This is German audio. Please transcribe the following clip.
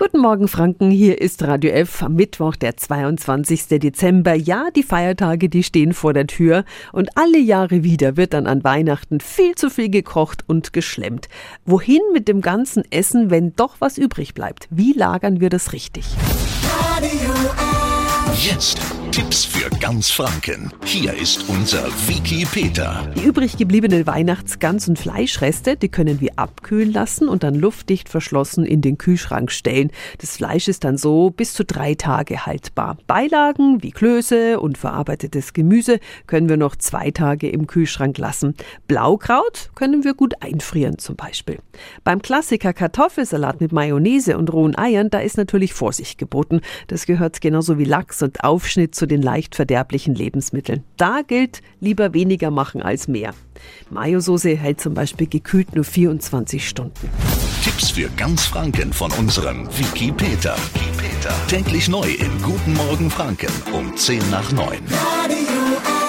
Guten Morgen Franken, hier ist Radio F am Mittwoch, der 22. Dezember. Ja, die Feiertage, die stehen vor der Tür und alle Jahre wieder wird dann an Weihnachten viel zu viel gekocht und geschlemmt. Wohin mit dem ganzen Essen, wenn doch was übrig bleibt? Wie lagern wir das richtig? Radio F. Jetzt Tipps für ganz Franken. Hier ist unser Wiki Peter. Die übrig gebliebenen Weihnachtsgans- und Fleischreste, die können wir abkühlen lassen und dann luftdicht verschlossen in den Kühlschrank stellen. Das Fleisch ist dann so bis zu drei Tage haltbar. Beilagen wie Klöße und verarbeitetes Gemüse können wir noch zwei Tage im Kühlschrank lassen. Blaukraut können wir gut einfrieren zum Beispiel. Beim Klassiker Kartoffelsalat mit Mayonnaise und rohen Eiern, da ist natürlich Vorsicht geboten. Das gehört genauso wie Lachs und Aufschnitt zu den leicht verderblichen Lebensmitteln. Da gilt lieber weniger machen als mehr. Mayo-Soße hält zum Beispiel gekühlt nur 24 Stunden. Tipps für ganz Franken von unserem Wiki Peter. Wiki Peter. Täglich neu in Guten Morgen Franken um 10 nach 9. Radio